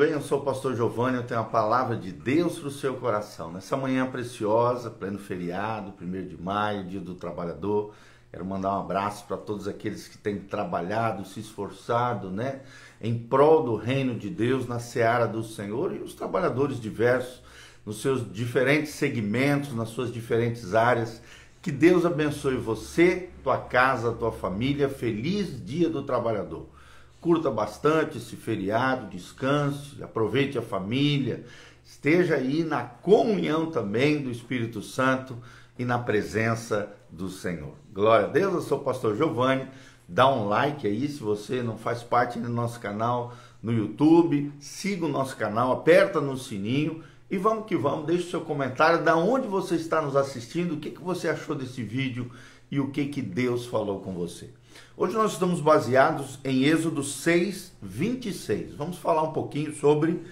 bem? Eu sou o pastor Giovanni, eu tenho a palavra de Deus para o seu coração. Nessa manhã preciosa, pleno feriado, 1 de maio, dia do trabalhador, quero mandar um abraço para todos aqueles que têm trabalhado, se esforçado, né, em prol do reino de Deus, na seara do Senhor, e os trabalhadores diversos, nos seus diferentes segmentos, nas suas diferentes áreas. Que Deus abençoe você, tua casa, tua família. Feliz dia do trabalhador curta bastante esse feriado, descanse, aproveite a família, esteja aí na comunhão também do Espírito Santo e na presença do Senhor. Glória a Deus, eu sou o pastor Giovanni. Dá um like aí se você não faz parte do nosso canal no YouTube, siga o nosso canal, aperta no sininho e vamos que vamos, deixe seu comentário da onde você está nos assistindo, o que, que você achou desse vídeo e o que, que Deus falou com você. Hoje nós estamos baseados em Êxodo 6, 26. Vamos falar um pouquinho sobre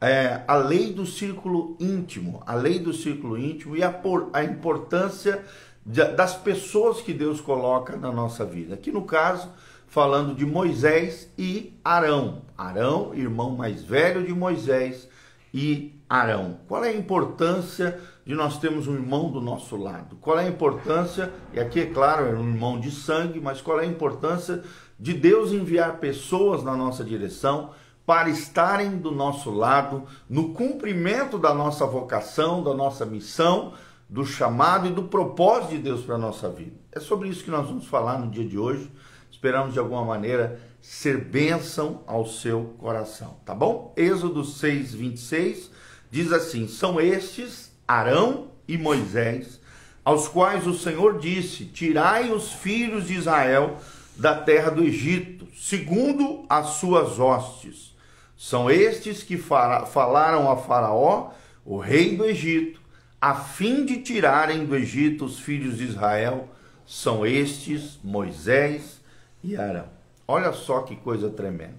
é, a lei do círculo íntimo, a lei do círculo íntimo e a, por, a importância de, das pessoas que Deus coloca na nossa vida. Aqui no caso, falando de Moisés e Arão. Arão, irmão mais velho de Moisés, e Arão. Qual é a importância de nós termos um irmão do nosso lado? Qual é a importância, e aqui é claro, é um irmão de sangue, mas qual é a importância de Deus enviar pessoas na nossa direção para estarem do nosso lado no cumprimento da nossa vocação, da nossa missão, do chamado e do propósito de Deus para a nossa vida? É sobre isso que nós vamos falar no dia de hoje. Esperamos de alguma maneira ser bênção ao seu coração, tá bom? Êxodo 6, 26 diz assim: São estes Arão e Moisés, aos quais o Senhor disse: Tirai os filhos de Israel da terra do Egito, segundo as suas hostes. São estes que falaram a Faraó, o rei do Egito, a fim de tirarem do Egito os filhos de Israel. São estes Moisés e Arão. Olha só que coisa tremenda.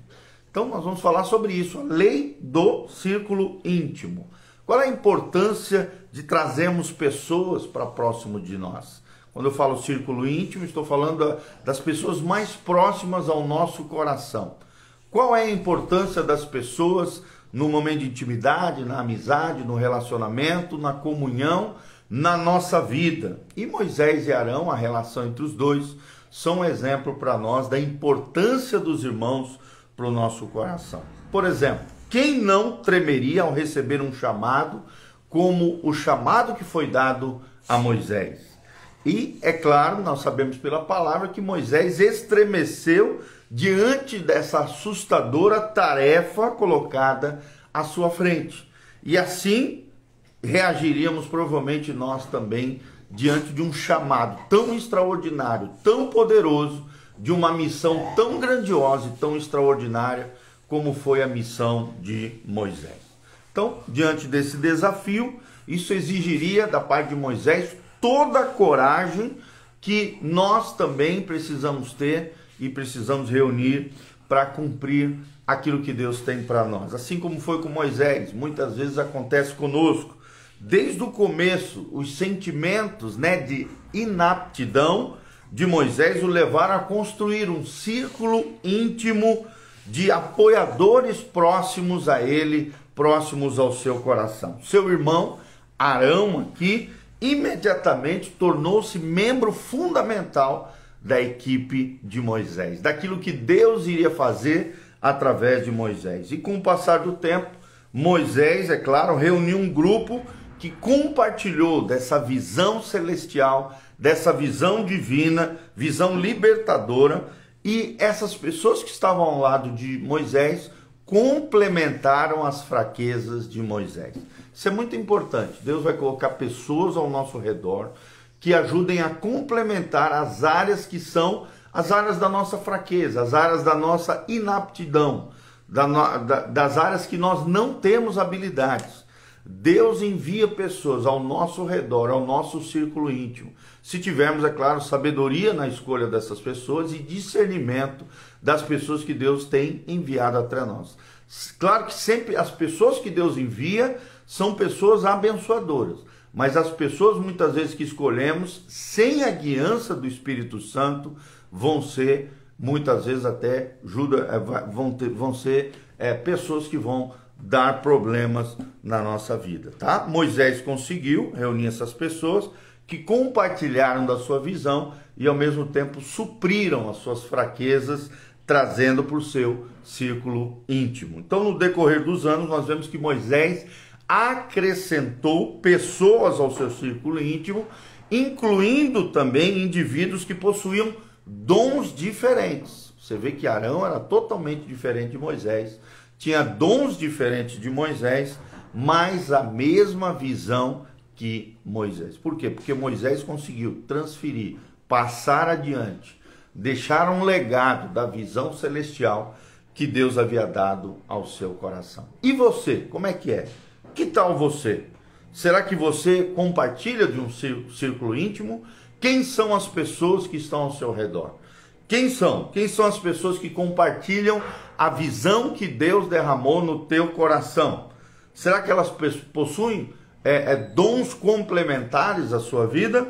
Então nós vamos falar sobre isso, a lei do círculo íntimo. Qual é a importância de trazermos pessoas para próximo de nós? Quando eu falo círculo íntimo, estou falando das pessoas mais próximas ao nosso coração. Qual é a importância das pessoas no momento de intimidade, na amizade, no relacionamento, na comunhão, na nossa vida? E Moisés e Arão, a relação entre os dois, são um exemplo para nós da importância dos irmãos para o nosso coração. Por exemplo, quem não tremeria ao receber um chamado como o chamado que foi dado a Moisés? E é claro, nós sabemos pela palavra que Moisés estremeceu diante dessa assustadora tarefa colocada à sua frente. E assim reagiríamos provavelmente nós também diante de um chamado tão extraordinário, tão poderoso, de uma missão tão grandiosa e tão extraordinária como foi a missão de Moisés. Então, diante desse desafio, isso exigiria da parte de Moisés toda a coragem que nós também precisamos ter e precisamos reunir para cumprir aquilo que Deus tem para nós. Assim como foi com Moisés, muitas vezes acontece conosco desde o começo, os sentimentos né, de inaptidão de Moisés o levaram a construir um círculo íntimo de apoiadores próximos a ele, próximos ao seu coração. Seu irmão Arão aqui imediatamente tornou-se membro fundamental da equipe de Moisés, daquilo que Deus iria fazer através de Moisés. E com o passar do tempo, Moisés, é claro, reuniu um grupo que compartilhou dessa visão celestial, dessa visão divina, visão libertadora, e essas pessoas que estavam ao lado de Moisés complementaram as fraquezas de Moisés. Isso é muito importante. Deus vai colocar pessoas ao nosso redor que ajudem a complementar as áreas que são as áreas da nossa fraqueza, as áreas da nossa inaptidão, da, da, das áreas que nós não temos habilidades. Deus envia pessoas ao nosso redor, ao nosso círculo íntimo. Se tivermos, é claro, sabedoria na escolha dessas pessoas e discernimento das pessoas que Deus tem enviado até nós. Claro que sempre as pessoas que Deus envia são pessoas abençoadoras, mas as pessoas muitas vezes que escolhemos sem a guiança do Espírito Santo vão ser muitas vezes até Judas, é, vão, ter, vão ser é, pessoas que vão dar problemas na nossa vida, tá? Moisés conseguiu reunir essas pessoas que compartilharam da sua visão e ao mesmo tempo supriram as suas fraquezas, trazendo para o seu círculo íntimo. Então, no decorrer dos anos, nós vemos que Moisés acrescentou pessoas ao seu círculo íntimo, incluindo também indivíduos que possuíam dons diferentes. Você vê que Arão era totalmente diferente de Moisés, tinha dons diferentes de Moisés, mas a mesma visão que Moisés. Por quê? Porque Moisés conseguiu transferir, passar adiante, deixar um legado da visão celestial que Deus havia dado ao seu coração. E você, como é que é? Que tal você? Será que você compartilha de um círculo íntimo? Quem são as pessoas que estão ao seu redor? Quem são? Quem são as pessoas que compartilham a visão que Deus derramou no teu coração? Será que elas possuem é, é, dons complementares à sua vida,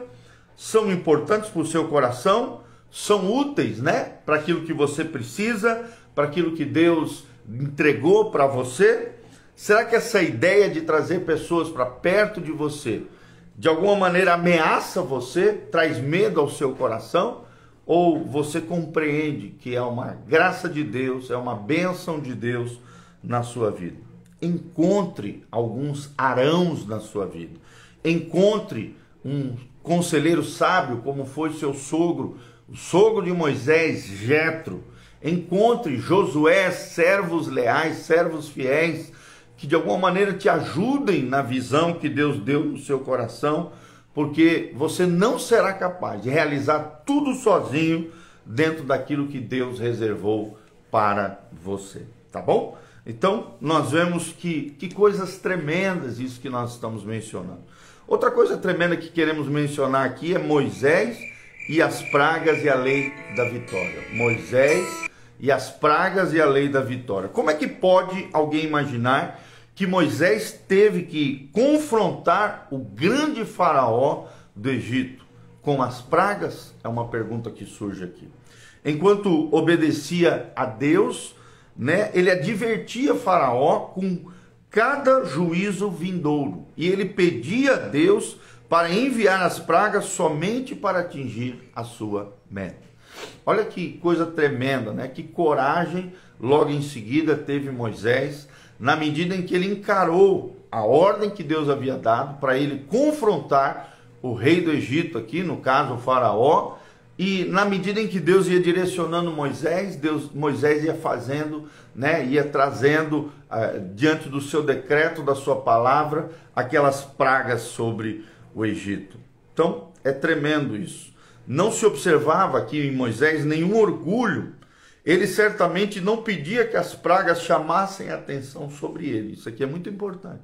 são importantes para o seu coração, são úteis, né, para aquilo que você precisa, para aquilo que Deus entregou para você. Será que essa ideia de trazer pessoas para perto de você, de alguma maneira ameaça você, traz medo ao seu coração? Ou você compreende que é uma graça de Deus, é uma bênção de Deus na sua vida? Encontre alguns arãos na sua vida. Encontre um conselheiro sábio, como foi seu sogro, o sogro de Moisés, Jetro. Encontre Josué, servos leais, servos fiéis, que de alguma maneira te ajudem na visão que Deus deu no seu coração, porque você não será capaz de realizar tudo sozinho dentro daquilo que Deus reservou para você, tá bom? Então, nós vemos que, que coisas tremendas isso que nós estamos mencionando. Outra coisa tremenda que queremos mencionar aqui é Moisés e as pragas e a lei da vitória. Moisés e as pragas e a lei da vitória. Como é que pode alguém imaginar que Moisés teve que confrontar o grande faraó do Egito com as pragas? É uma pergunta que surge aqui. Enquanto obedecia a Deus, né, ele advertia Faraó com cada juízo vindouro e ele pedia a Deus para enviar as pragas somente para atingir a sua meta. Olha que coisa tremenda, né? Que coragem logo em seguida teve Moisés, na medida em que ele encarou a ordem que Deus havia dado para ele confrontar o rei do Egito aqui, no caso o faraó, e na medida em que Deus ia direcionando Moisés, Deus, Moisés ia fazendo, né, ia trazendo uh, diante do seu decreto, da sua palavra, aquelas pragas sobre o Egito. Então, é tremendo isso. Não se observava aqui em Moisés nenhum orgulho. Ele certamente não pedia que as pragas chamassem atenção sobre ele. Isso aqui é muito importante.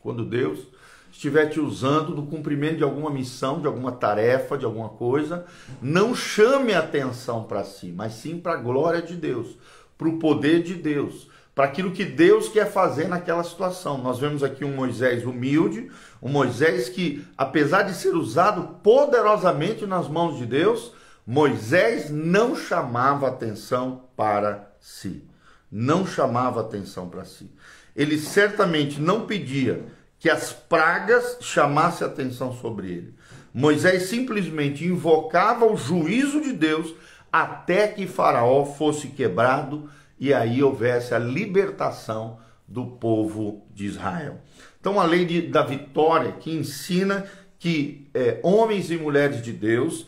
Quando Deus estiver te usando no cumprimento de alguma missão, de alguma tarefa, de alguma coisa, não chame atenção para si, mas sim para a glória de Deus, para o poder de Deus, para aquilo que Deus quer fazer naquela situação. Nós vemos aqui um Moisés humilde, um Moisés que, apesar de ser usado poderosamente nas mãos de Deus, Moisés não chamava atenção para si. Não chamava atenção para si. Ele certamente não pedia que as pragas chamassem atenção sobre ele. Moisés simplesmente invocava o juízo de Deus até que Faraó fosse quebrado e aí houvesse a libertação do povo de Israel. Então, a lei de, da vitória que ensina que é, homens e mulheres de Deus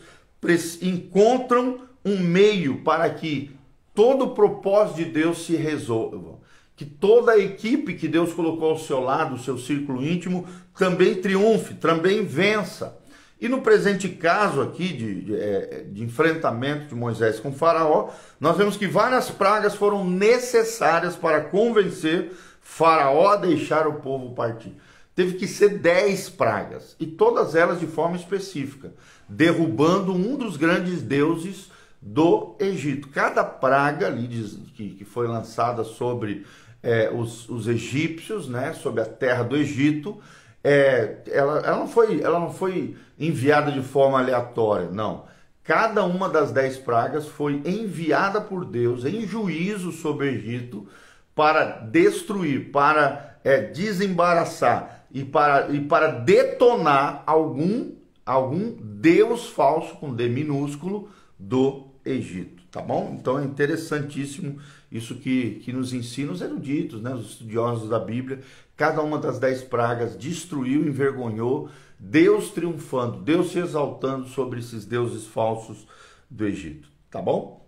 encontram um meio para que todo o propósito de Deus se resolva que toda a equipe que Deus colocou ao seu lado, o seu círculo íntimo, também triunfe, também vença. E no presente caso aqui de, de, é, de, enfrentamento de Moisés com Faraó, nós vemos que várias pragas foram necessárias para convencer Faraó a deixar o povo partir. Teve que ser dez pragas, e todas elas de forma específica, derrubando um dos grandes deuses do Egito. Cada praga ali que, que foi lançada sobre é, os, os, egípcios, né, sobre a terra do Egito, é, ela, ela, não foi, ela não foi enviada de forma aleatória, não. Cada uma das dez pragas foi enviada por Deus em juízo sobre o Egito para destruir, para é, desembaraçar e para, e para detonar algum, algum Deus falso com D minúsculo do Egito, tá bom? Então é interessantíssimo isso que, que nos ensina os eruditos, né, os estudiosos da Bíblia. Cada uma das dez pragas destruiu, envergonhou, Deus triunfando, Deus se exaltando sobre esses deuses falsos do Egito, tá bom?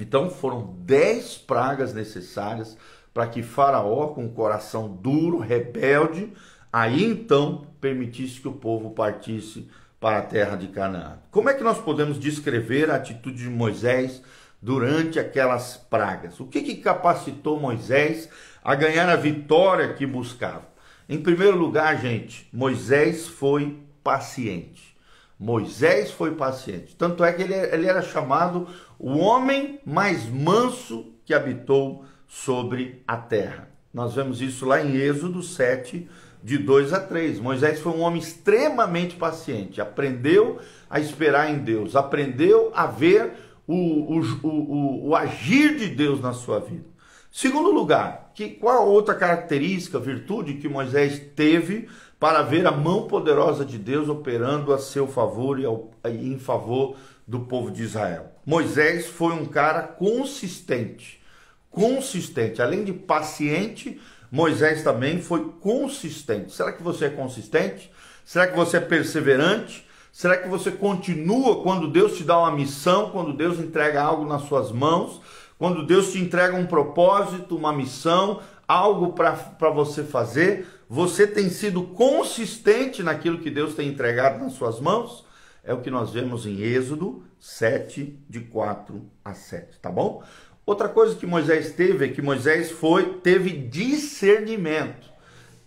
Então foram dez pragas necessárias para que Faraó, com coração duro, rebelde, aí então permitisse que o povo partisse para a terra de Canaã. Como é que nós podemos descrever a atitude de Moisés durante aquelas pragas? O que, que capacitou Moisés a ganhar a vitória que buscava? Em primeiro lugar, gente, Moisés foi paciente. Moisés foi paciente. Tanto é que ele, ele era chamado o homem mais manso que habitou sobre a terra. Nós vemos isso lá em Êxodo 7, de 2 a 3. Moisés foi um homem extremamente paciente, aprendeu a esperar em Deus, aprendeu a ver o, o, o, o agir de Deus na sua vida. Segundo lugar, que, qual outra característica, virtude que Moisés teve para ver a mão poderosa de Deus operando a seu favor e, ao, e em favor do povo de Israel? Moisés foi um cara consistente. Consistente, além de paciente, Moisés também foi consistente. Será que você é consistente? Será que você é perseverante? Será que você continua quando Deus te dá uma missão, quando Deus entrega algo nas suas mãos, quando Deus te entrega um propósito, uma missão, algo para você fazer? Você tem sido consistente naquilo que Deus tem entregado nas suas mãos? É o que nós vemos em Êxodo 7, de 4 a 7, tá bom? Outra coisa que Moisés teve é que Moisés foi teve discernimento.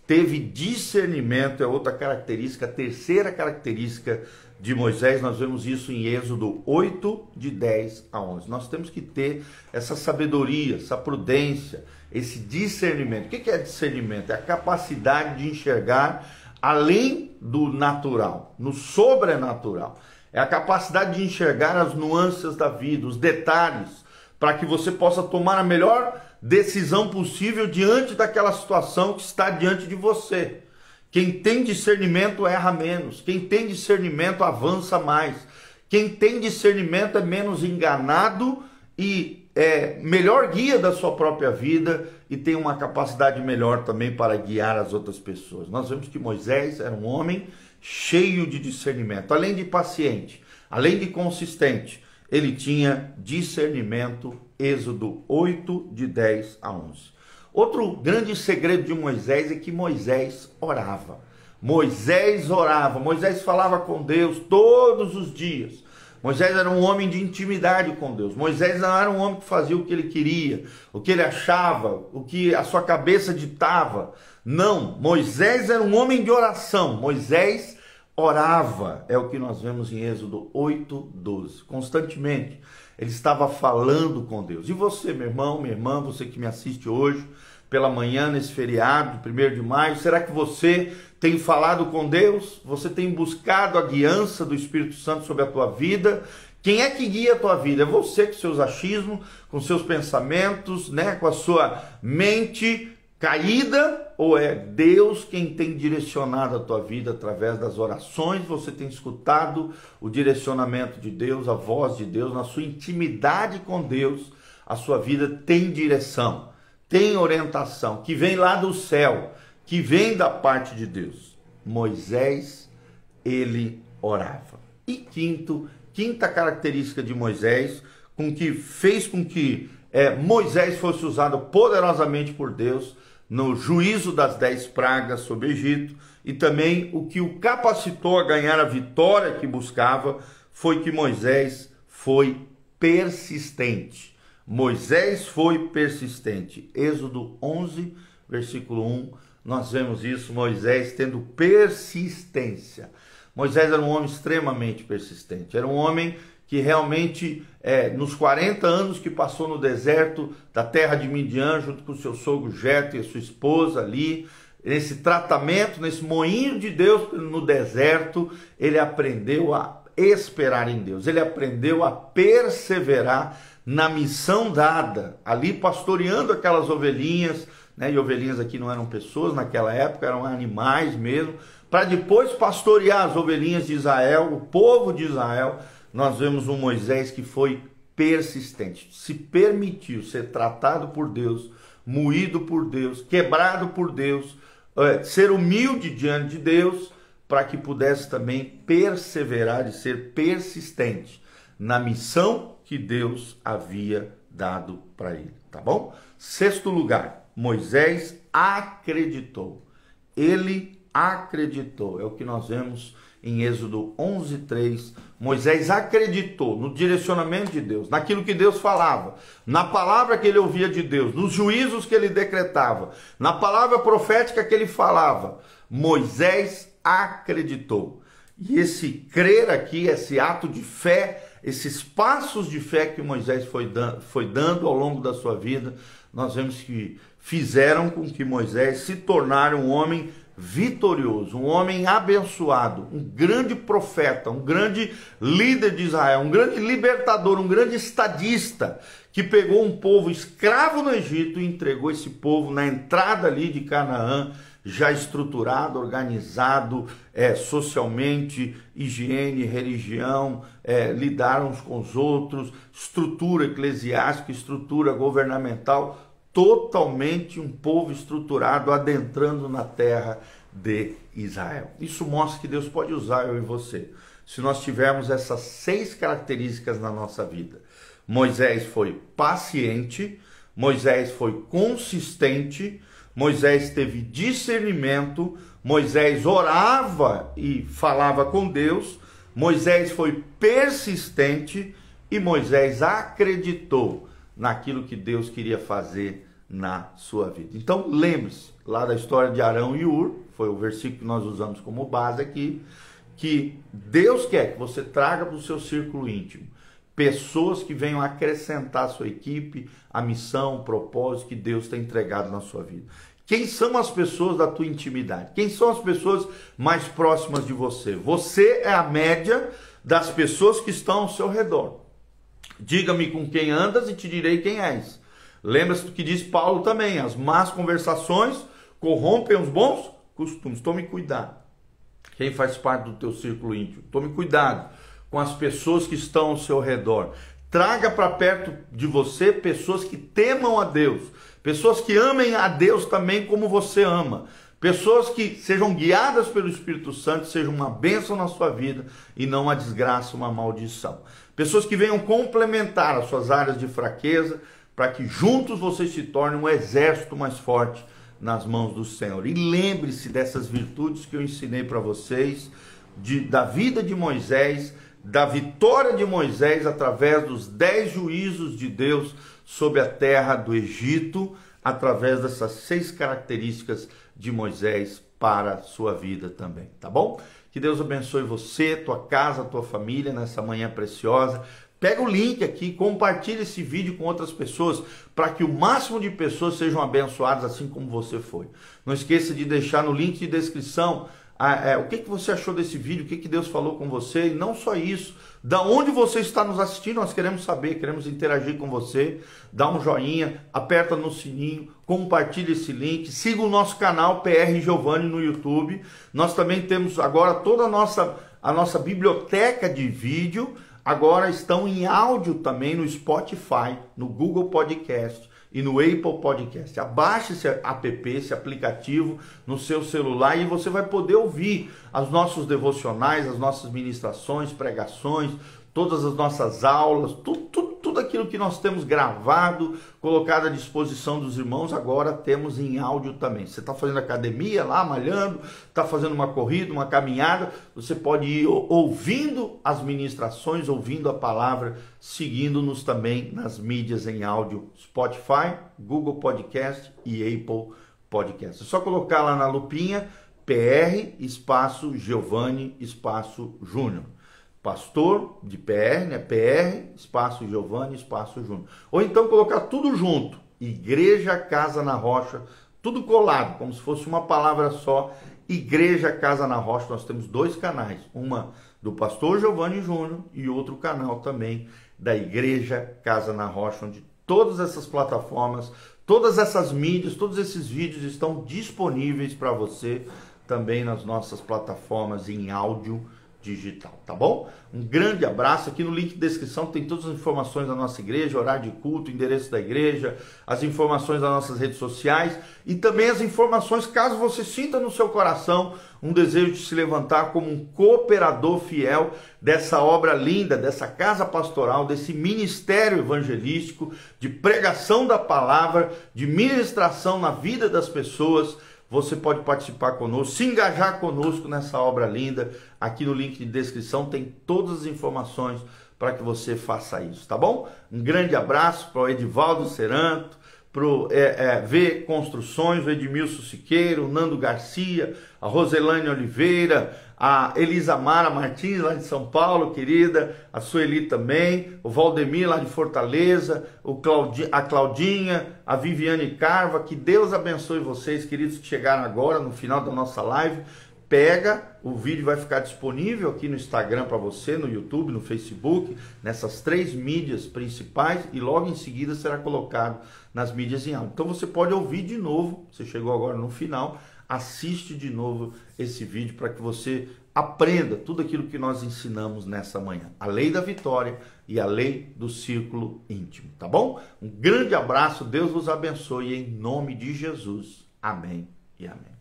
Teve discernimento é outra característica, a terceira característica de Moisés, nós vemos isso em Êxodo 8, de 10 a 11. Nós temos que ter essa sabedoria, essa prudência, esse discernimento. O que é discernimento? É a capacidade de enxergar além do natural, no sobrenatural. É a capacidade de enxergar as nuances da vida, os detalhes, para que você possa tomar a melhor decisão possível diante daquela situação que está diante de você. Quem tem discernimento erra menos, quem tem discernimento avança mais, quem tem discernimento é menos enganado e é melhor guia da sua própria vida e tem uma capacidade melhor também para guiar as outras pessoas. Nós vemos que Moisés era um homem cheio de discernimento, além de paciente, além de consistente ele tinha discernimento, Êxodo 8, de 10 a 11. Outro grande segredo de Moisés é que Moisés orava. Moisés orava, Moisés falava com Deus todos os dias. Moisés era um homem de intimidade com Deus. Moisés não era um homem que fazia o que ele queria, o que ele achava, o que a sua cabeça ditava. Não, Moisés era um homem de oração. Moisés orava, é o que nós vemos em Êxodo 8, 12. Constantemente, ele estava falando com Deus. E você, meu irmão, minha irmã, você que me assiste hoje, pela manhã, nesse feriado, 1 de maio, será que você tem falado com Deus? Você tem buscado a guiança do Espírito Santo sobre a tua vida? Quem é que guia a tua vida? É você com seus achismos, com seus pensamentos, né, com a sua mente caída ou é Deus quem tem direcionado a tua vida através das orações? Você tem escutado o direcionamento de Deus, a voz de Deus, na sua intimidade com Deus, a sua vida tem direção, tem orientação, que vem lá do céu, que vem da parte de Deus. Moisés, ele orava. E quinto, quinta característica de Moisés, com que fez com que é, Moisés fosse usado poderosamente por Deus, no juízo das dez pragas sobre o Egito, e também o que o capacitou a ganhar a vitória que buscava foi que Moisés foi persistente. Moisés foi persistente. Êxodo 11, versículo 1, nós vemos isso, Moisés tendo persistência. Moisés era um homem extremamente persistente, era um homem que realmente, é, nos 40 anos que passou no deserto da terra de Midian, junto com seu sogro Jeto e a sua esposa ali, nesse tratamento, nesse moinho de Deus no deserto, ele aprendeu a esperar em Deus, ele aprendeu a perseverar na missão dada, ali pastoreando aquelas ovelhinhas, né? E ovelhinhas aqui não eram pessoas naquela época, eram animais mesmo, para depois pastorear as ovelhinhas de Israel, o povo de Israel. Nós vemos um Moisés que foi persistente, se permitiu ser tratado por Deus, moído por Deus, quebrado por Deus, é, ser humilde diante de Deus, para que pudesse também perseverar e ser persistente na missão que Deus havia dado para ele, tá bom? Sexto lugar, Moisés acreditou. Ele acreditou. É o que nós vemos em Êxodo 11:3. Moisés acreditou no direcionamento de Deus, naquilo que Deus falava, na palavra que ele ouvia de Deus, nos juízos que ele decretava, na palavra profética que ele falava. Moisés acreditou. E esse crer aqui, esse ato de fé, esses passos de fé que Moisés foi dando, foi dando ao longo da sua vida, nós vemos que fizeram com que Moisés se tornasse um homem vitorioso, um homem abençoado, um grande profeta, um grande líder de Israel, um grande libertador, um grande estadista, que pegou um povo escravo no Egito e entregou esse povo na entrada ali de Canaã, já estruturado, organizado é, socialmente, higiene, religião, é, lidar uns com os outros, estrutura eclesiástica, estrutura governamental, totalmente um povo estruturado adentrando na terra de Israel. Isso mostra que Deus pode usar eu e você. Se nós tivermos essas seis características na nossa vida. Moisés foi paciente, Moisés foi consistente, Moisés teve discernimento, Moisés orava e falava com Deus, Moisés foi persistente e Moisés acreditou naquilo que Deus queria fazer na sua vida. Então, lembre-se lá da história de Arão e Ur, foi o versículo que nós usamos como base aqui, que Deus quer que você traga para o seu círculo íntimo pessoas que venham acrescentar a sua equipe, a missão, o propósito que Deus tem entregado na sua vida. Quem são as pessoas da tua intimidade? Quem são as pessoas mais próximas de você? Você é a média das pessoas que estão ao seu redor. Diga-me com quem andas e te direi quem és. Lembra-se do que diz Paulo também: as más conversações corrompem os bons costumes. Tome cuidado. Quem faz parte do teu círculo íntimo? Tome cuidado com as pessoas que estão ao seu redor. Traga para perto de você pessoas que temam a Deus, pessoas que amem a Deus também como você ama, pessoas que sejam guiadas pelo Espírito Santo, sejam uma bênção na sua vida e não uma desgraça, uma maldição. Pessoas que venham complementar as suas áreas de fraqueza, para que juntos vocês se tornem um exército mais forte nas mãos do Senhor. E lembre-se dessas virtudes que eu ensinei para vocês, de, da vida de Moisés, da vitória de Moisés através dos dez juízos de Deus sobre a terra do Egito, através dessas seis características de Moisés para a sua vida também, tá bom? Que Deus abençoe você, tua casa, tua família nessa manhã preciosa. Pega o link aqui, compartilhe esse vídeo com outras pessoas, para que o máximo de pessoas sejam abençoadas assim como você foi. Não esqueça de deixar no link de descrição ah, é, o que, que você achou desse vídeo, o que, que Deus falou com você, e não só isso, da onde você está nos assistindo, nós queremos saber, queremos interagir com você, dá um joinha, aperta no sininho, compartilhe esse link, siga o nosso canal PR Giovanni no YouTube, nós também temos agora toda a nossa, a nossa biblioteca de vídeo, agora estão em áudio também no Spotify, no Google Podcast e no Apple Podcast. Abaixe esse app, esse aplicativo no seu celular e você vai poder ouvir os nossos devocionais, as nossas ministrações, pregações, todas as nossas aulas, tudo, tudo, tudo aquilo que nós temos gravado, colocado à disposição dos irmãos, agora temos em áudio também. Você está fazendo academia lá, malhando, está fazendo uma corrida, uma caminhada, você pode ir ouvindo as ministrações, ouvindo a palavra, seguindo-nos também nas mídias em áudio, Spotify, Google Podcast e Apple Podcast. É só colocar lá na lupinha PR espaço Giovanni espaço Júnior pastor de PR, né? PR, espaço Giovanni, espaço Júnior. Ou então colocar tudo junto, Igreja Casa na Rocha, tudo colado, como se fosse uma palavra só, Igreja Casa na Rocha. Nós temos dois canais, uma do pastor Giovanni Júnior e outro canal também da Igreja Casa na Rocha, onde todas essas plataformas, todas essas mídias, todos esses vídeos estão disponíveis para você também nas nossas plataformas em áudio digital, tá bom? Um grande abraço. Aqui no link de descrição tem todas as informações da nossa igreja, horário de culto, endereço da igreja, as informações das nossas redes sociais e também as informações caso você sinta no seu coração um desejo de se levantar como um cooperador fiel dessa obra linda, dessa casa pastoral, desse ministério evangelístico de pregação da palavra, de ministração na vida das pessoas você pode participar conosco, se engajar conosco nessa obra linda. Aqui no link de descrição tem todas as informações para que você faça isso, tá bom? Um grande abraço para o Edivaldo Seranto, para o é, é, V Construções, o Edmilson Siqueiro, o Nando Garcia, a Roselane Oliveira, a Elisa Mara Martins, lá de São Paulo, querida, a Sueli também, o Valdemir, lá de Fortaleza, o Claudi, a Claudinha, a Viviane Carva, que Deus abençoe vocês, queridos, que chegaram agora no final da nossa live. Pega, o vídeo vai ficar disponível aqui no Instagram para você, no YouTube, no Facebook, nessas três mídias principais e logo em seguida será colocado nas mídias em áudio. Então você pode ouvir de novo, você chegou agora no final, assiste de novo esse vídeo para que você aprenda tudo aquilo que nós ensinamos nessa manhã. A lei da vitória e a lei do círculo íntimo, tá bom? Um grande abraço, Deus vos abençoe em nome de Jesus. Amém e amém.